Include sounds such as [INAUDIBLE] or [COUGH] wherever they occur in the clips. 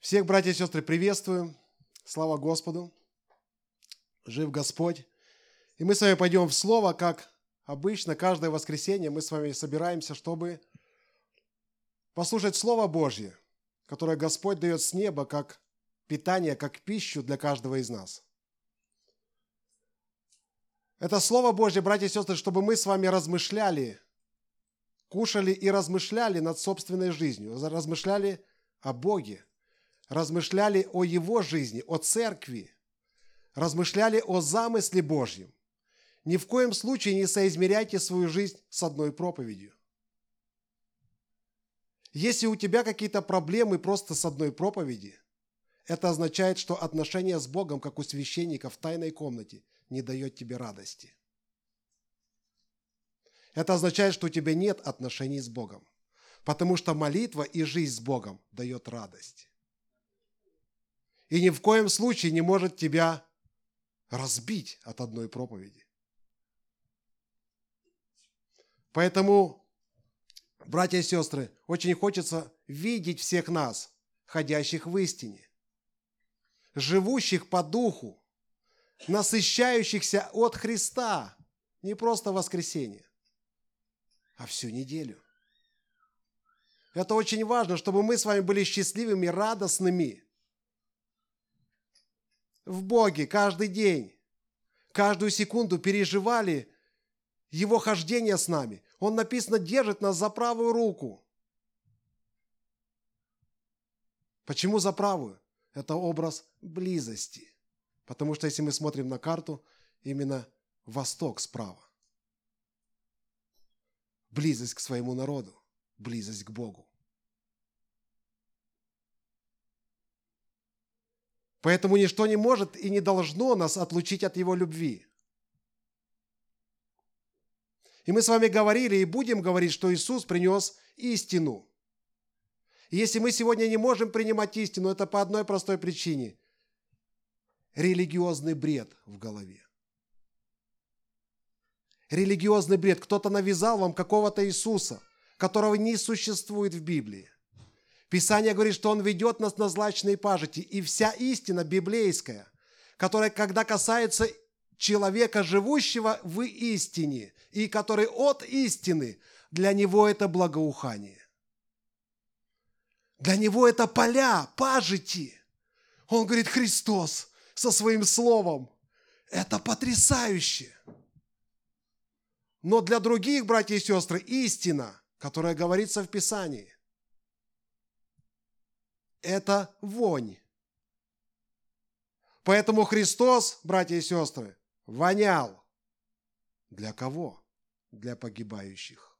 Всех, братья и сестры, приветствую. Слава Господу. Жив Господь. И мы с вами пойдем в Слово, как обычно, каждое воскресенье мы с вами собираемся, чтобы послушать Слово Божье, которое Господь дает с неба, как питание, как пищу для каждого из нас. Это Слово Божье, братья и сестры, чтобы мы с вами размышляли, кушали и размышляли над собственной жизнью, размышляли о Боге, размышляли о Его жизни, о Церкви, размышляли о замысле Божьем. Ни в коем случае не соизмеряйте свою жизнь с одной проповедью. Если у тебя какие-то проблемы просто с одной проповеди, это означает, что отношение с Богом, как у священника в тайной комнате, не дает тебе радости. Это означает, что у тебя нет отношений с Богом, потому что молитва и жизнь с Богом дает радость. И ни в коем случае не может тебя разбить от одной проповеди. Поэтому, братья и сестры, очень хочется видеть всех нас, ходящих в истине, живущих по духу, насыщающихся от Христа, не просто воскресенье, а всю неделю. Это очень важно, чтобы мы с вами были счастливыми, радостными в Боге каждый день, каждую секунду переживали Его хождение с нами. Он написано, держит нас за правую руку. Почему за правую? Это образ близости. Потому что если мы смотрим на карту, именно восток справа. Близость к своему народу, близость к Богу. Поэтому ничто не может и не должно нас отлучить от Его любви. И мы с вами говорили и будем говорить, что Иисус принес истину. И если мы сегодня не можем принимать истину, это по одной простой причине. Религиозный бред в голове. Религиозный бред. Кто-то навязал вам какого-то Иисуса, которого не существует в Библии. Писание говорит, что Он ведет нас на злачные пажити. И вся истина библейская, которая, когда касается человека, живущего в истине, и который от истины, для него это благоухание. Для него это поля, пажити. Он говорит, Христос со своим словом. Это потрясающе. Но для других, братья и сестры, истина, которая говорится в Писании, это вонь. Поэтому Христос, братья и сестры, вонял. Для кого? Для погибающих.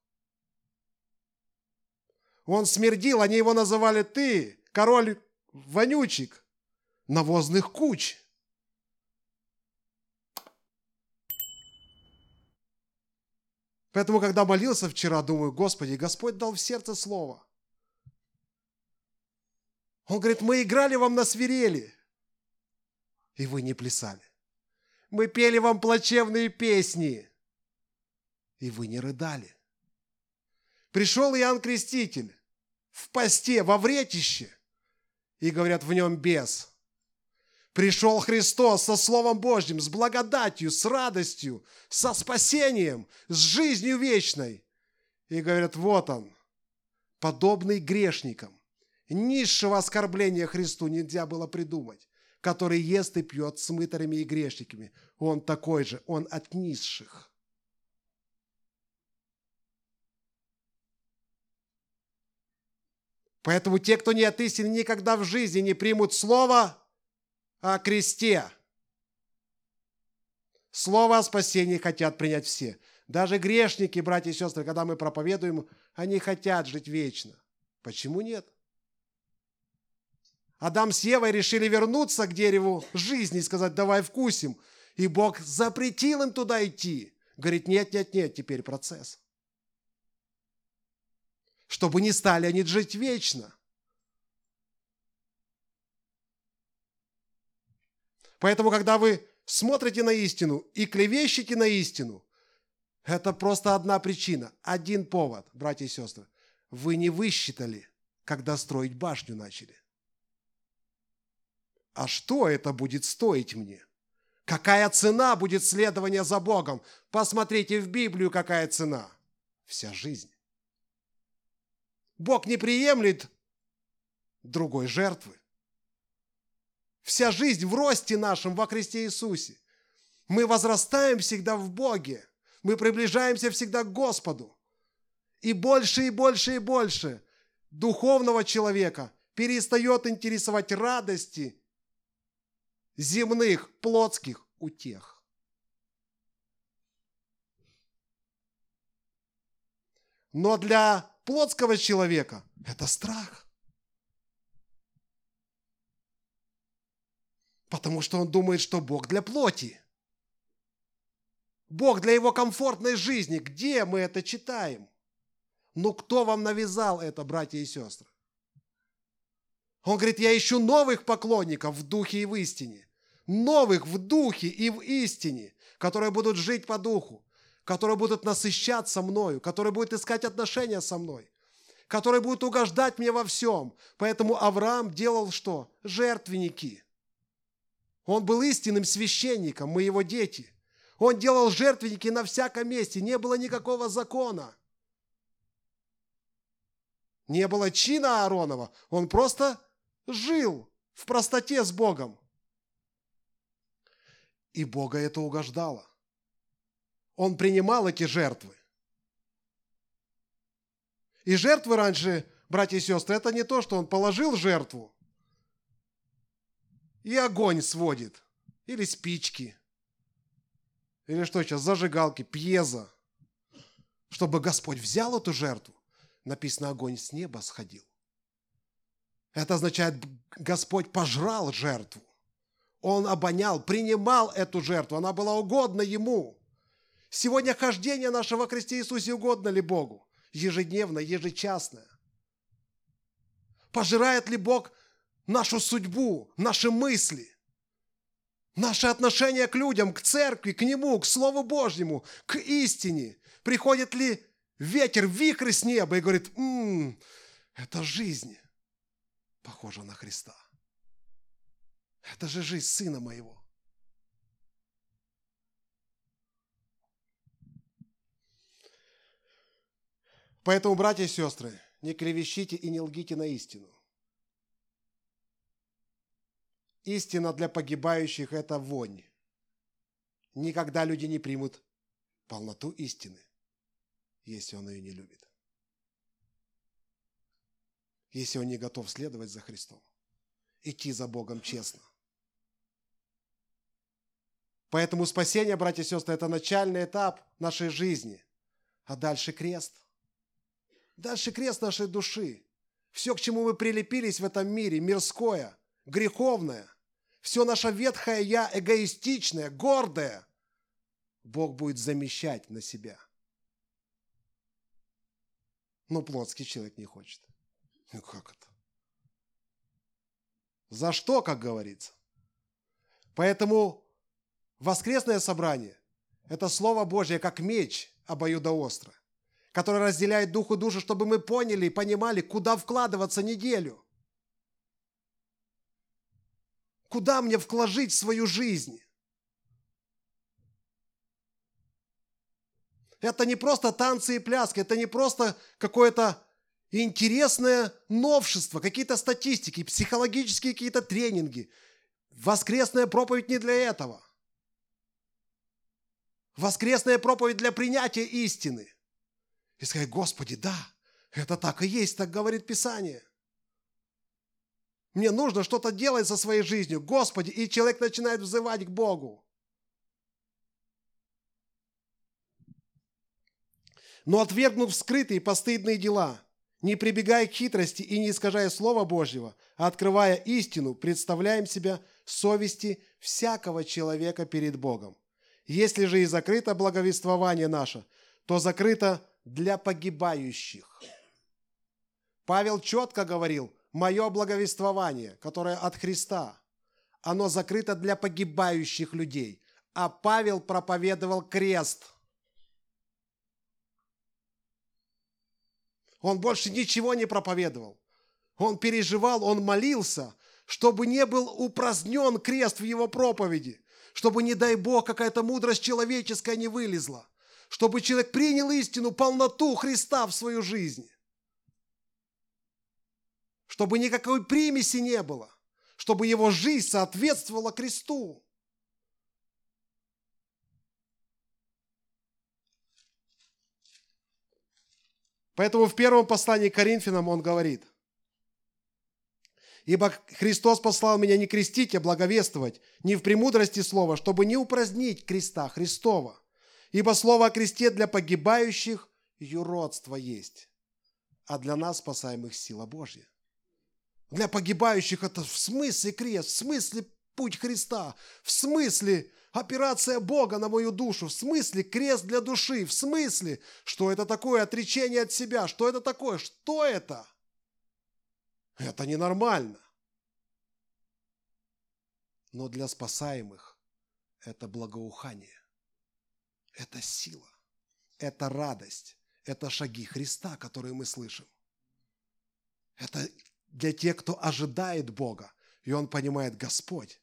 Он смердил, они его называли ты, король вонючек, навозных куч. Поэтому, когда молился вчера, думаю, Господи, Господь дал в сердце слово. Он говорит, мы играли вам на свирели, и вы не плясали. Мы пели вам плачевные песни, и вы не рыдали. Пришел Иоанн Креститель в посте, во вретище, и говорят, в нем бес. Пришел Христос со Словом Божьим, с благодатью, с радостью, со спасением, с жизнью вечной. И говорят, вот он, подобный грешникам Низшего оскорбления Христу нельзя было придумать, который ест и пьет с мытарями и грешниками. Он такой же, он от низших. Поэтому те, кто не от истины, никогда в жизни не примут слово о кресте. Слово о спасении хотят принять все. Даже грешники, братья и сестры, когда мы проповедуем, они хотят жить вечно. Почему нет? Адам с Евой решили вернуться к дереву жизни и сказать, давай вкусим. И Бог запретил им туда идти. Говорит, нет, нет, нет, теперь процесс. Чтобы не стали они жить вечно. Поэтому, когда вы смотрите на истину и клевещете на истину, это просто одна причина, один повод, братья и сестры. Вы не высчитали, когда строить башню начали. А что это будет стоить мне? Какая цена будет следования за Богом? Посмотрите в Библию, какая цена. Вся жизнь. Бог не приемлет другой жертвы. Вся жизнь в росте нашем во Христе Иисусе. Мы возрастаем всегда в Боге. Мы приближаемся всегда к Господу. И больше, и больше, и больше духовного человека перестает интересовать радости земных, плотских утех. Но для плотского человека это страх. Потому что он думает, что Бог для плоти. Бог для его комфортной жизни. Где мы это читаем? Ну кто вам навязал это, братья и сестры? Он говорит, я ищу новых поклонников в духе и в истине. Новых в духе и в истине, которые будут жить по духу, которые будут насыщаться мною, которые будут искать отношения со мной, которые будут угождать мне во всем. Поэтому Авраам делал что? Жертвенники. Он был истинным священником, мы его дети. Он делал жертвенники на всяком месте, не было никакого закона. Не было чина Ааронова, он просто жил в простоте с Богом. И Бога это угождало. Он принимал эти жертвы. И жертвы раньше, братья и сестры, это не то, что он положил жертву и огонь сводит. Или спички. Или что сейчас, зажигалки, пьеза. Чтобы Господь взял эту жертву, написано, огонь с неба сходил. Это означает, Господь пожрал жертву. Он обонял, принимал эту жертву, она была угодна Ему. Сегодня хождение нашего во Христе Иисусе угодно ли Богу? Ежедневно, ежечасно. Пожирает ли Бог нашу судьбу, наши мысли, наше отношение к людям, к церкви, к Нему, к Слову Божьему, к истине? Приходит ли ветер, вихрь с неба и говорит, «М-м, это жизнь похожа на Христа. Это же жизнь Сына Моего. Поэтому, братья и сестры, не клевещите и не лгите на истину. Истина для погибающих – это вонь. Никогда люди не примут полноту истины, если он ее не любит. Если он не готов следовать за Христом, идти за Богом честно. Поэтому спасение, братья и сестры, это начальный этап нашей жизни. А дальше крест. Дальше крест нашей души. Все, к чему мы прилепились в этом мире, мирское, греховное, все наше ветхое я, эгоистичное, гордое, Бог будет замещать на себя. Но плотский человек не хочет. Ну как это? За что, как говорится? Поэтому воскресное собрание – это Слово Божье, как меч обоюдоостро, который разделяет дух и душу, чтобы мы поняли и понимали, куда вкладываться неделю. Куда мне вкложить свою жизнь? Это не просто танцы и пляски, это не просто какое-то интересное новшество, какие-то статистики, психологические какие-то тренинги. Воскресная проповедь не для этого. Воскресная проповедь для принятия истины. И сказать, Господи, да, это так и есть, так говорит Писание. Мне нужно что-то делать со своей жизнью. Господи, и человек начинает взывать к Богу. Но отвергнув скрытые постыдные дела, не прибегая к хитрости и не искажая Слова Божьего, а открывая истину, представляем себя совести всякого человека перед Богом. Если же и закрыто благовествование наше, то закрыто для погибающих. Павел четко говорил, мое благовествование, которое от Христа, оно закрыто для погибающих людей. А Павел проповедовал крест. Он больше ничего не проповедовал. Он переживал, он молился, чтобы не был упразднен крест в его проповеди, чтобы, не дай Бог, какая-то мудрость человеческая не вылезла, чтобы человек принял истину, полноту Христа в свою жизнь, чтобы никакой примеси не было, чтобы его жизнь соответствовала кресту. Поэтому в первом послании к Коринфянам он говорит, «Ибо Христос послал меня не крестить, а благовествовать, не в премудрости слова, чтобы не упразднить креста Христова. Ибо слово о кресте для погибающих юродство есть, а для нас, спасаемых, сила Божья». Для погибающих это в смысле крест, в смысле путь Христа, в смысле операция Бога на мою душу, в смысле крест для души, в смысле, что это такое отречение от себя, что это такое, что это? Это ненормально. Но для спасаемых это благоухание, это сила, это радость, это шаги Христа, которые мы слышим. Это для тех, кто ожидает Бога, и он понимает, Господь,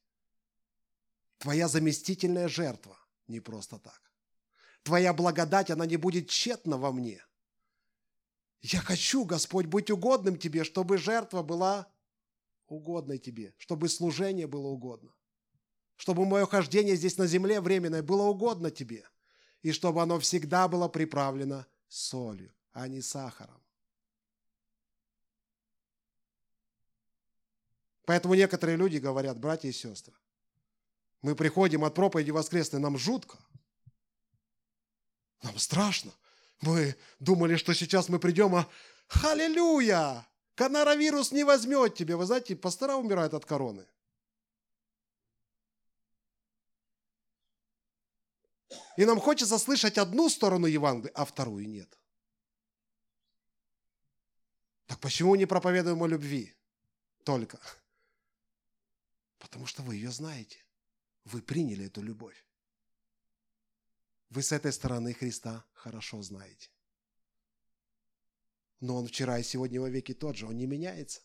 Твоя заместительная жертва не просто так. Твоя благодать, она не будет тщетна во мне. Я хочу, Господь, быть угодным Тебе, чтобы жертва была угодной Тебе, чтобы служение было угодно, чтобы мое хождение здесь на земле временное было угодно Тебе, и чтобы оно всегда было приправлено солью, а не сахаром. Поэтому некоторые люди говорят, братья и сестры, мы приходим от проповеди воскресной, нам жутко. Нам страшно. Мы думали, что сейчас мы придем, а Халилюя! Коронавирус не возьмет тебе. Вы знаете, пастора умирают от короны. И нам хочется слышать одну сторону Евангелия, а вторую нет. Так почему не проповедуем о любви только? Потому что вы ее знаете. Вы приняли эту любовь. Вы с этой стороны Христа хорошо знаете. Но Он вчера и сегодня во веки тот же, Он не меняется.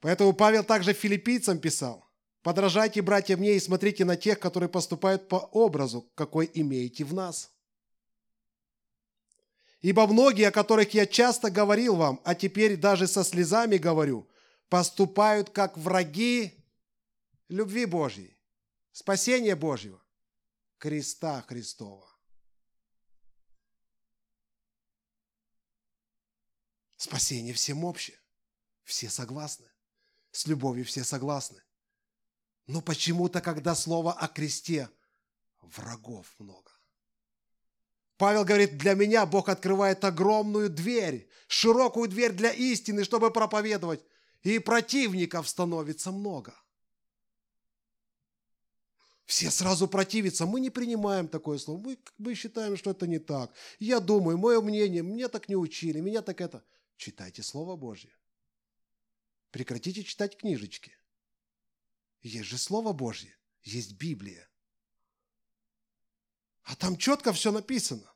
Поэтому Павел также филиппийцам писал, «Подражайте, братья, мне и смотрите на тех, которые поступают по образу, какой имеете в нас». Ибо многие, о которых я часто говорил вам, а теперь даже со слезами говорю, поступают как враги любви Божьей, спасения Божьего, креста Христова. Спасение всем общее. Все согласны. С любовью все согласны. Но почему-то, когда слово о кресте, врагов много. Павел говорит, для меня Бог открывает огромную дверь, широкую дверь для истины, чтобы проповедовать и противников становится много. Все сразу противятся. Мы не принимаем такое слово. Мы, мы считаем, что это не так. Я думаю, мое мнение, мне так не учили, меня так это. Читайте Слово Божье. Прекратите читать книжечки. Есть же Слово Божье, есть Библия. А там четко все написано.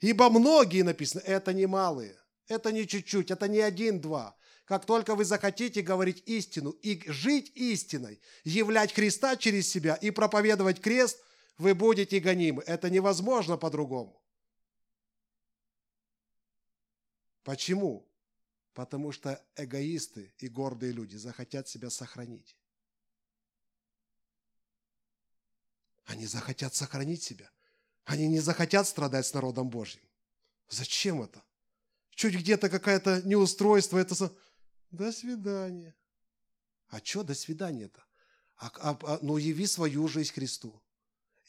Ибо многие написано, это не малые, это не чуть-чуть, это не один-два, как только вы захотите говорить истину и жить истиной, являть Христа через себя и проповедовать крест, вы будете гонимы. Это невозможно по-другому. Почему? Потому что эгоисты и гордые люди захотят себя сохранить. Они захотят сохранить себя. Они не захотят страдать с народом Божьим. Зачем это? Чуть где-то какое-то неустройство, это до свидания. А что до свидания-то? А, а, а, ну, яви свою жизнь Христу.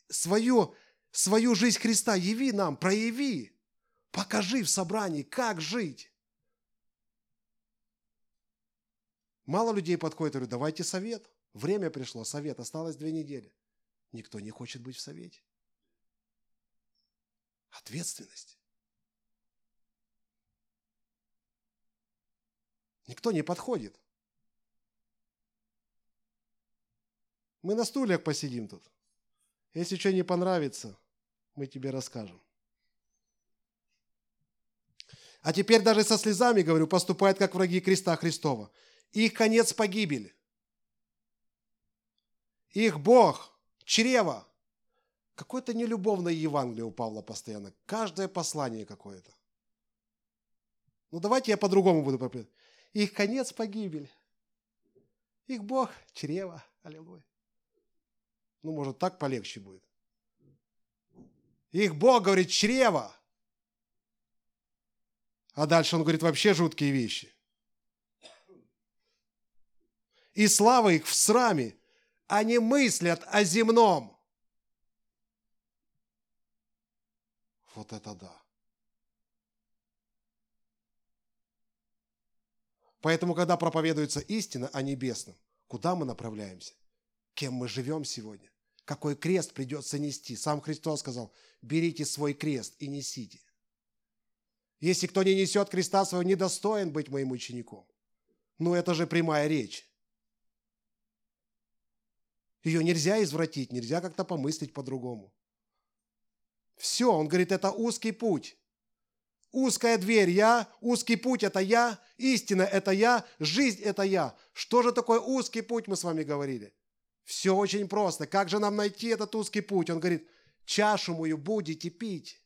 Свою, свою жизнь Христа яви нам, прояви. Покажи в собрании, как жить. Мало людей подходит и говорит, давайте совет. Время пришло, совет, осталось две недели. Никто не хочет быть в совете. Ответственность. Никто не подходит. Мы на стульях посидим тут. Если что не понравится, мы тебе расскажем. А теперь даже со слезами, говорю, поступают как враги креста Христова. Их конец погибель. Их Бог, чрево. Какое-то нелюбовное Евангелие у Павла постоянно. Каждое послание какое-то. Ну давайте я по-другому буду проповедовать. Их конец погибель. Их Бог чрево. Аллилуйя. Ну, может, так полегче будет. Их Бог говорит чрево. А дальше он говорит вообще жуткие вещи. И слава их в сраме. Они мыслят о земном. Вот это да. Поэтому, когда проповедуется истина о небесном, куда мы направляемся? Кем мы живем сегодня? Какой крест придется нести? Сам Христос сказал, берите свой крест и несите. Если кто не несет креста своего, недостоин быть моим учеником. Ну, это же прямая речь. Ее нельзя извратить, нельзя как-то помыслить по-другому. Все, он говорит, это узкий путь. Узкая дверь я, узкий путь это я, истина это я, жизнь это я. Что же такое узкий путь, мы с вами говорили? Все очень просто. Как же нам найти этот узкий путь? Он говорит, чашу мою будете пить.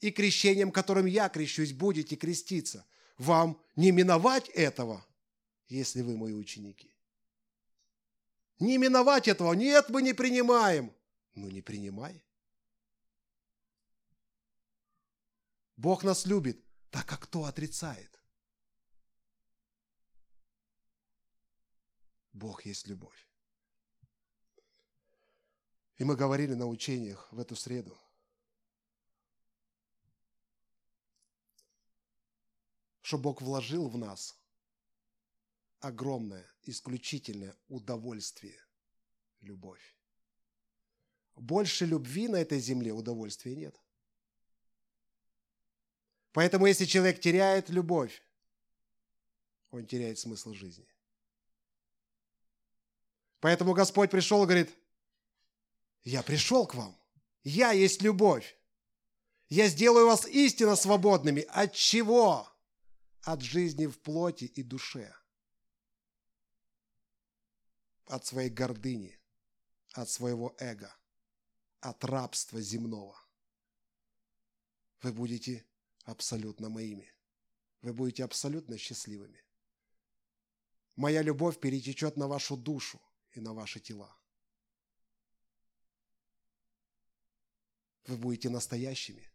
И крещением, которым я крещусь, будете креститься. Вам не миновать этого, если вы мои ученики. Не миновать этого. Нет, мы не принимаем. Ну, не принимай. Бог нас любит, так как кто отрицает? Бог есть любовь. И мы говорили на учениях в эту среду. Что Бог вложил в нас огромное, исключительное удовольствие, любовь. Больше любви на этой земле удовольствия нет. Поэтому если человек теряет любовь, он теряет смысл жизни. Поэтому Господь пришел и говорит, я пришел к вам, я есть любовь. Я сделаю вас истинно свободными. От чего? От жизни в плоти и душе. От своей гордыни, от своего эго, от рабства земного. Вы будете абсолютно моими. Вы будете абсолютно счастливыми. Моя любовь перетечет на вашу душу и на ваши тела. Вы будете настоящими.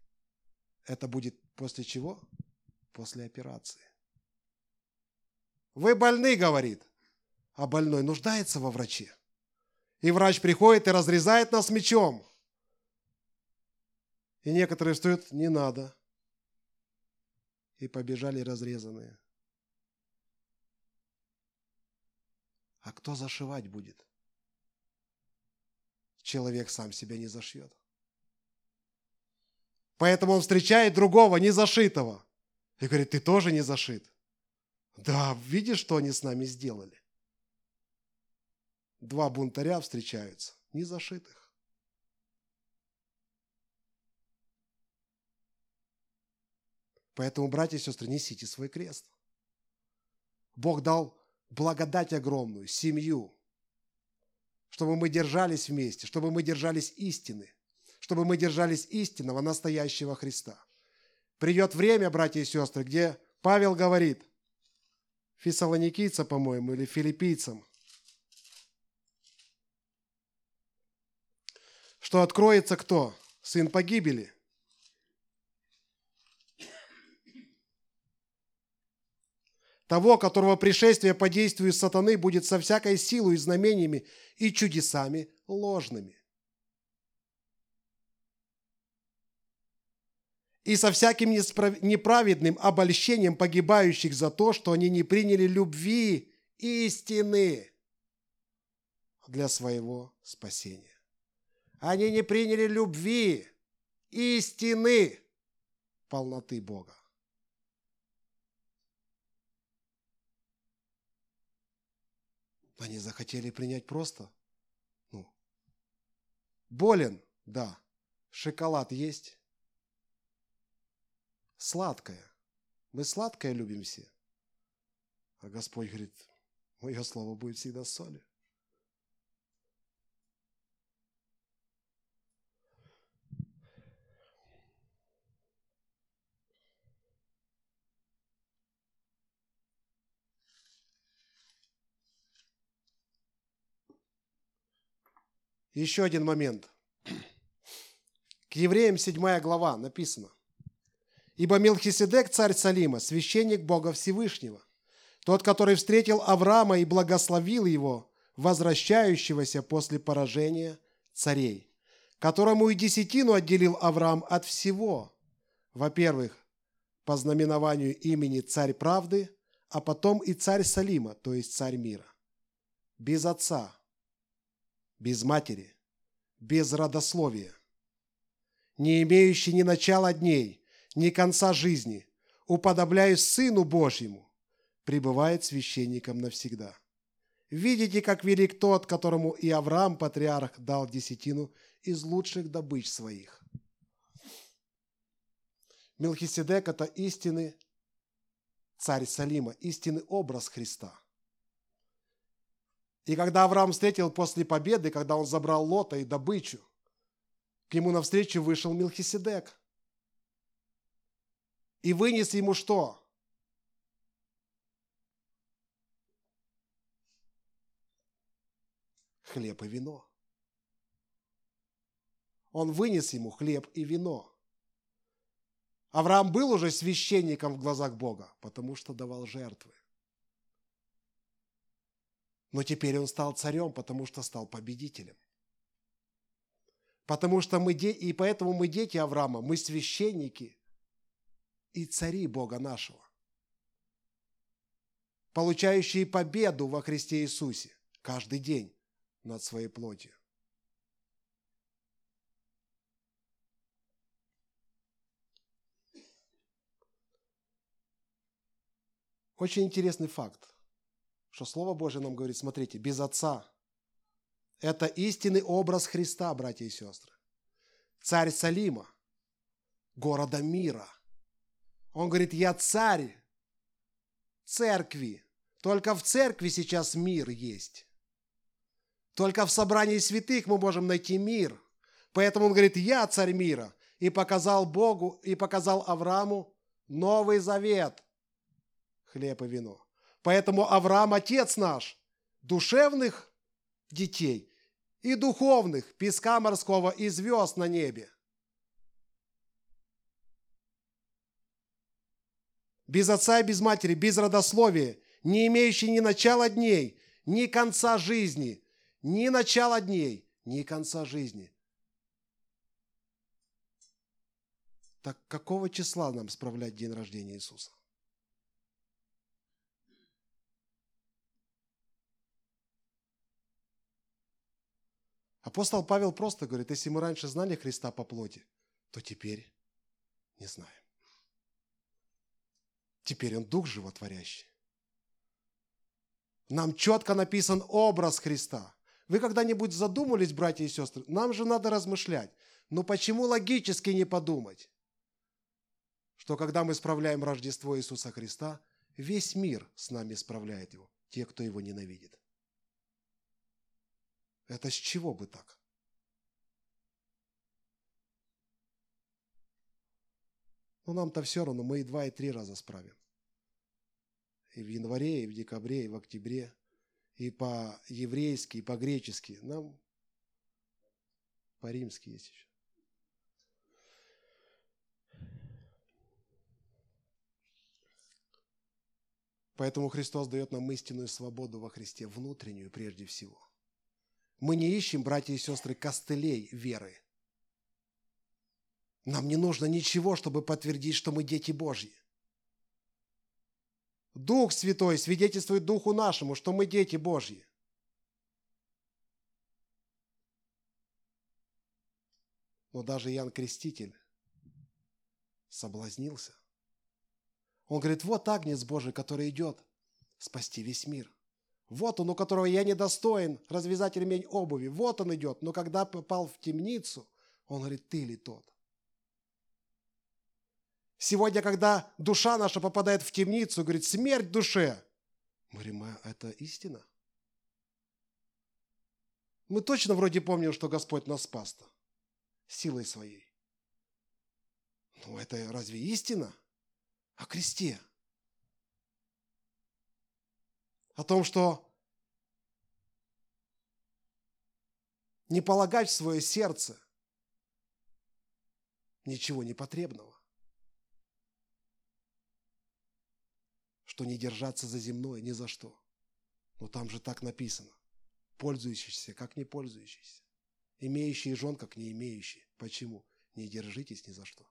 Это будет после чего? После операции. Вы больны, говорит, а больной нуждается во враче. И врач приходит и разрезает нас мечом. И некоторые встают, не надо и побежали разрезанные. А кто зашивать будет? Человек сам себя не зашьет. Поэтому он встречает другого, не зашитого. И говорит, ты тоже не зашит. Да, видишь, что они с нами сделали? Два бунтаря встречаются, не зашитых. Поэтому, братья и сестры, несите свой крест. Бог дал благодать огромную, семью, чтобы мы держались вместе, чтобы мы держались истины, чтобы мы держались истинного, настоящего Христа. Придет время, братья и сестры, где Павел говорит, фессалоникийца, по-моему, или филиппийцам, что откроется кто? Сын погибели – того, которого пришествие по действию сатаны будет со всякой силой знамениями и чудесами ложными. И со всяким неправедным обольщением погибающих за то, что они не приняли любви истины для своего спасения. Они не приняли любви истины полноты Бога. Они захотели принять просто. Ну, болен, да. Шоколад есть. Сладкое. Мы сладкое любим все. А Господь говорит, мое слово будет всегда солью. Еще один момент. К евреям 7 глава написано. «Ибо Милхиседек, царь Салима, священник Бога Всевышнего, тот, который встретил Авраама и благословил его, возвращающегося после поражения царей, которому и десятину отделил Авраам от всего. Во-первых, по знаменованию имени царь правды, а потом и царь Салима, то есть царь мира. Без отца, без матери, без родословия, не имеющий ни начала дней, ни конца жизни, уподобляясь Сыну Божьему, пребывает священником навсегда. Видите, как велик тот, которому и Авраам, патриарх, дал десятину из лучших добыч своих. Мелхиседек – это истинный царь Салима, истинный образ Христа. И когда Авраам встретил после победы, когда он забрал Лота и добычу, к нему навстречу вышел Милхиседек. И вынес ему что? Хлеб и вино. Он вынес ему хлеб и вино. Авраам был уже священником в глазах Бога, потому что давал жертвы. Но теперь он стал царем, потому что стал победителем. Потому что мы дети, и поэтому мы дети Авраама, мы священники и цари Бога нашего, получающие победу во Христе Иисусе каждый день над своей плотью. Очень интересный факт что Слово Божье нам говорит, смотрите, без Отца. Это истинный образ Христа, братья и сестры. Царь Салима, города мира. Он говорит, я царь церкви. Только в церкви сейчас мир есть. Только в собрании святых мы можем найти мир. Поэтому он говорит, я царь мира. И показал Богу, и показал Аврааму Новый Завет. Хлеб и вино. Поэтому Авраам – отец наш, душевных детей и духовных, песка морского и звезд на небе. Без отца и без матери, без родословия, не имеющий ни начала дней, ни конца жизни, ни начала дней, ни конца жизни. Так какого числа нам справлять день рождения Иисуса? Апостол Павел просто говорит, если мы раньше знали Христа по плоти, то теперь не знаем. Теперь Он Дух Животворящий. Нам четко написан образ Христа. Вы когда-нибудь задумались, братья и сестры? Нам же надо размышлять. Но почему логически не подумать, что когда мы справляем Рождество Иисуса Христа, весь мир с нами справляет его, те, кто его ненавидит? Это с чего бы так? Ну, нам-то все равно, мы и два, и три раза справим. И в январе, и в декабре, и в октябре, и по-еврейски, и по-гречески. Нам по-римски есть еще. Поэтому Христос дает нам истинную свободу во Христе, внутреннюю прежде всего. Мы не ищем, братья и сестры, костылей веры. Нам не нужно ничего, чтобы подтвердить, что мы дети Божьи. Дух Святой свидетельствует Духу нашему, что мы дети Божьи. Но даже Иоанн Креститель соблазнился. Он говорит, вот Агнец Божий, который идет спасти весь мир – вот он, у которого я недостоин развязать ремень обуви. Вот он идет. Но когда попал в темницу, он говорит, ты ли тот? Сегодня, когда душа наша попадает в темницу, говорит, смерть душе. Мы говорим, а это истина? Мы точно вроде помним, что Господь нас спас-то силой своей. Ну, это разве истина? О кресте. О том, что не полагать в свое сердце ничего непотребного. Что не держаться за земное ни за что. Но там же так написано. Пользующийся, как не пользующийся. Имеющие жен, как не имеющие. Почему? Не держитесь ни за что.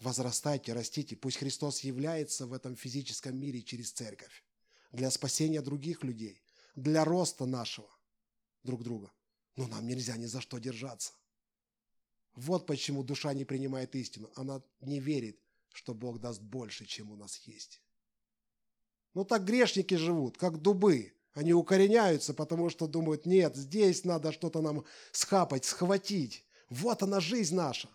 Возрастайте, растите. Пусть Христос является в этом физическом мире через церковь. Для спасения других людей. Для роста нашего друг друга. Но нам нельзя ни за что держаться. Вот почему душа не принимает истину. Она не верит, что Бог даст больше, чем у нас есть. Ну так грешники живут, как дубы. Они укореняются, потому что думают, нет, здесь надо что-то нам схапать, схватить. Вот она жизнь наша.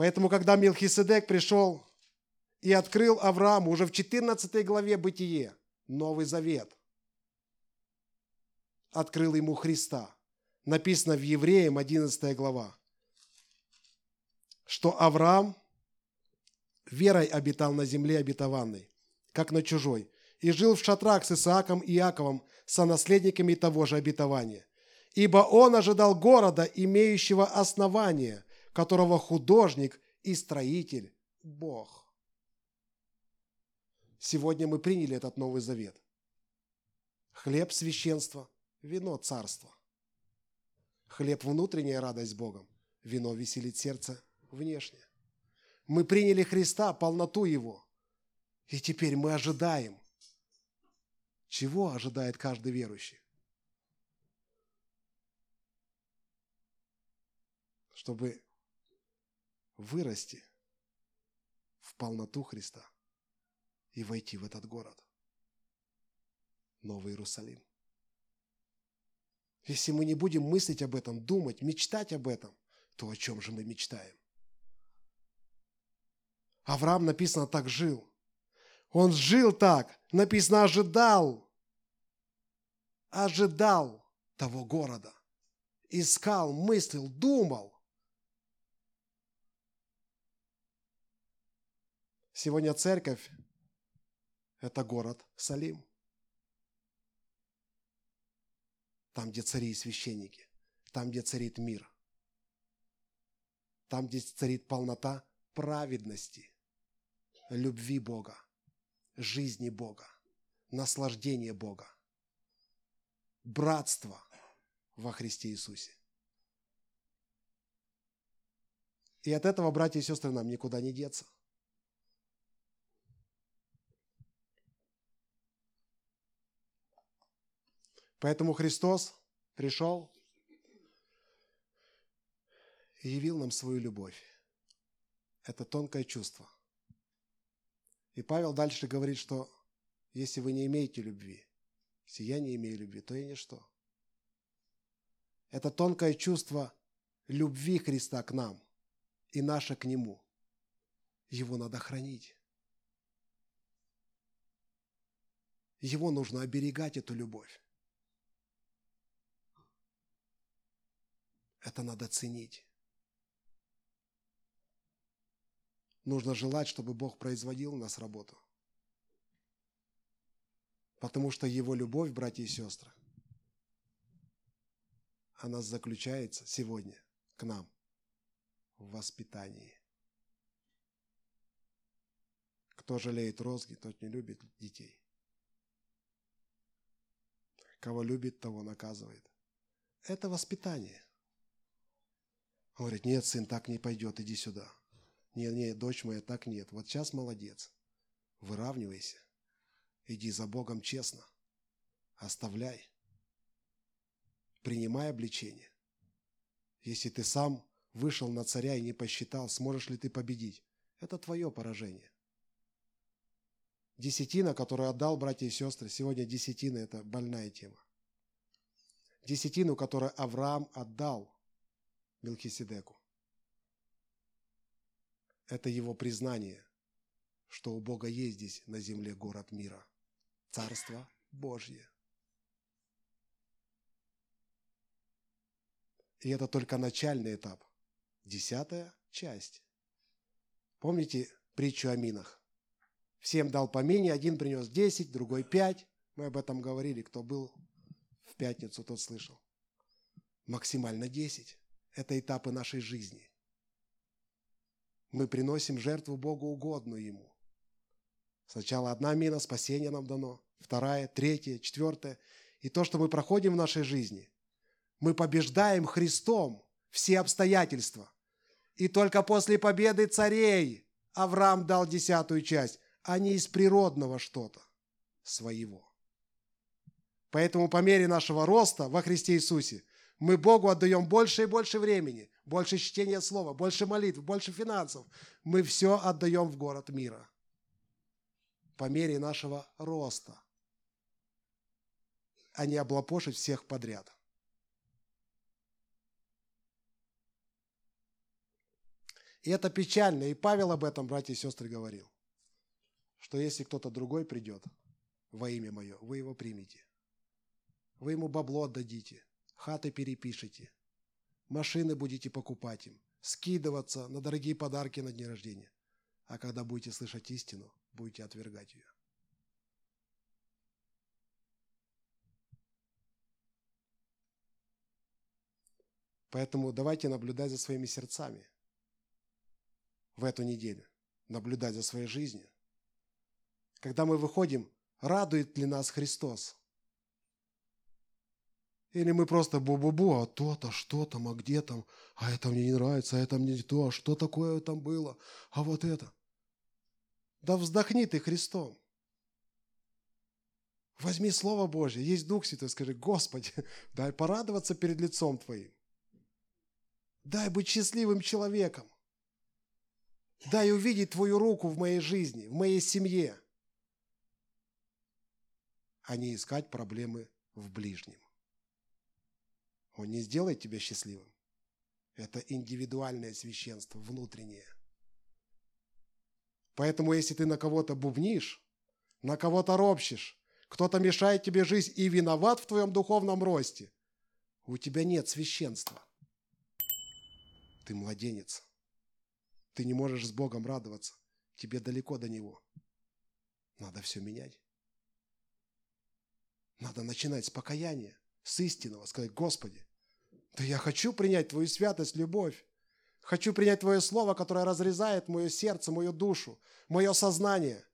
Поэтому, когда Милхиседек пришел и открыл Аврааму уже в 14 главе Бытие, Новый Завет, открыл ему Христа. Написано в Евреям 11 глава, что Авраам верой обитал на земле обетованной, как на чужой, и жил в шатрах с Исааком и Иаковом, сонаследниками того же обетования. Ибо он ожидал города, имеющего основание, которого художник и строитель – Бог. Сегодня мы приняли этот Новый Завет. Хлеб – священства, вино – царство. Хлеб – внутренняя радость Богом, вино веселит сердце внешне. Мы приняли Христа, полноту Его. И теперь мы ожидаем. Чего ожидает каждый верующий? Чтобы вырасти в полноту Христа и войти в этот город. Новый Иерусалим. Если мы не будем мыслить об этом, думать, мечтать об этом, то о чем же мы мечтаем? Авраам, написано, так жил. Он жил так, написано, ожидал. Ожидал того города. Искал, мыслил, думал. Сегодня церковь – это город Салим. Там, где цари и священники. Там, где царит мир. Там, где царит полнота праведности, любви Бога, жизни Бога, наслаждения Бога, братства во Христе Иисусе. И от этого, братья и сестры, нам никуда не деться. Поэтому Христос пришел и явил нам свою любовь. Это тонкое чувство. И Павел дальше говорит, что если вы не имеете любви, если я не имею любви, то я ничто. Это тонкое чувство любви Христа к нам и наше к Нему. Его надо хранить. Его нужно оберегать, эту любовь. Это надо ценить. Нужно желать, чтобы Бог производил у нас работу. Потому что Его любовь, братья и сестры, она заключается сегодня к нам в воспитании. Кто жалеет розги, тот не любит детей. Кого любит, того наказывает. Это воспитание. Он говорит, нет, сын, так не пойдет, иди сюда. Нет, нет, дочь моя, так нет. Вот сейчас молодец. Выравнивайся. Иди за Богом честно. Оставляй. Принимай обличение. Если ты сам вышел на царя и не посчитал, сможешь ли ты победить? Это твое поражение. Десятина, которую отдал братья и сестры, сегодня десятина – это больная тема. Десятину, которую Авраам отдал, Мелхиседеку. Это его признание, что у Бога есть здесь на земле город мира, Царство Божье. И это только начальный этап. Десятая часть. Помните притчу о минах? Всем дал по мине, один принес десять, другой пять. Мы об этом говорили, кто был в пятницу, тот слышал. Максимально десять. Это этапы нашей жизни. Мы приносим жертву Богу угодную Ему. Сначала одна мина, спасение нам дано, вторая, третья, четвертая. И то, что мы проходим в нашей жизни, мы побеждаем Христом все обстоятельства. И только после победы царей Авраам дал десятую часть, а не из природного что-то своего. Поэтому по мере нашего роста во Христе Иисусе мы Богу отдаем больше и больше времени, больше чтения слова, больше молитв, больше финансов. Мы все отдаем в город мира по мере нашего роста, а не облапошить всех подряд. И это печально. И Павел об этом, братья и сестры, говорил. Что если кто-то другой придет во имя мое, вы его примете. Вы ему бабло отдадите, хаты перепишите, машины будете покупать им, скидываться на дорогие подарки на дни рождения. А когда будете слышать истину, будете отвергать ее. Поэтому давайте наблюдать за своими сердцами в эту неделю, наблюдать за своей жизнью. Когда мы выходим, радует ли нас Христос? Или мы просто бу-бу-бу, а то-то, что там, а где там, а это мне не нравится, а это мне не то, а что такое там было, а вот это. Да вздохни ты Христом. Возьми Слово Божье, есть Дух Святой, скажи, Господи, [LAUGHS] дай порадоваться перед лицом Твоим. Дай быть счастливым человеком. Дай увидеть Твою руку в моей жизни, в моей семье, а не искать проблемы в ближнем. Он не сделает тебя счастливым. Это индивидуальное священство, внутреннее. Поэтому, если ты на кого-то бубнишь, на кого-то ропщешь, кто-то мешает тебе жизнь и виноват в твоем духовном росте, у тебя нет священства. Ты младенец. Ты не можешь с Богом радоваться. Тебе далеко до Него. Надо все менять. Надо начинать с покаяния, с истинного, сказать, Господи, да я хочу принять Твою святость, любовь. Хочу принять Твое Слово, которое разрезает мое сердце, мою душу, мое сознание.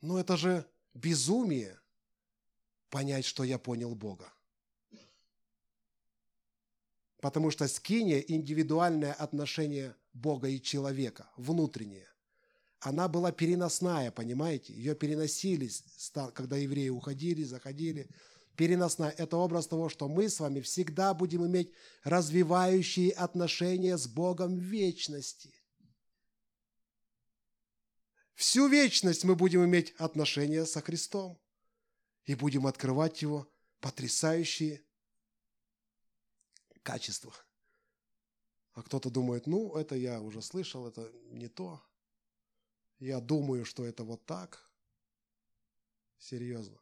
Но это же безумие понять, что я понял Бога. Потому что скиния – индивидуальное отношение Бога и человека, внутреннее. Она была переносная, понимаете? Ее переносили, когда евреи уходили, заходили. Переносная – это образ того, что мы с вами всегда будем иметь развивающие отношения с Богом в вечности. Всю вечность мы будем иметь отношения со Христом и будем открывать Его потрясающие качествах. А кто-то думает, ну, это я уже слышал, это не то. Я думаю, что это вот так. Серьезно.